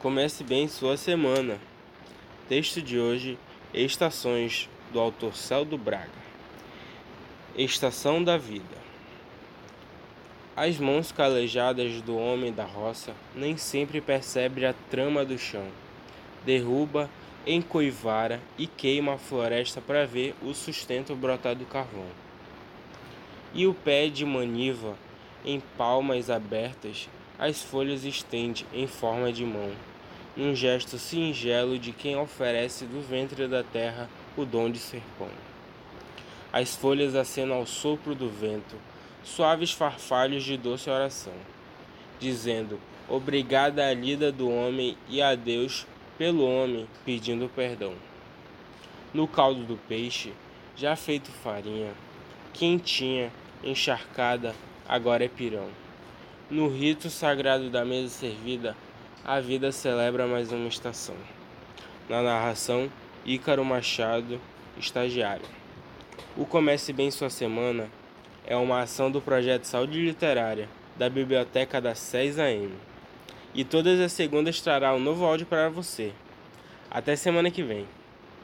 Comece bem sua semana. Texto de hoje: Estações, do autor Celdo Braga. Estação da vida. As mãos calejadas do homem da roça nem sempre percebe a trama do chão. Derruba, encoivara e queima a floresta para ver o sustento brotar do carvão. E o pé de maniva, em palmas abertas, as folhas estende em forma de mão um gesto singelo de quem oferece do ventre da terra o dom de ser pão. As folhas acenam ao sopro do vento, suaves farfalhos de doce oração, dizendo: Obrigada a lida do homem e a Deus pelo homem, pedindo perdão. No caldo do peixe, já feito farinha, quentinha, encharcada, agora é pirão. No rito sagrado da mesa servida, a vida celebra mais uma estação. Na narração, Ícaro Machado, estagiário. O Comece Bem Sua Semana é uma ação do projeto Saúde Literária da Biblioteca da 6 AM. E todas as segundas trará um novo áudio para você. Até semana que vem.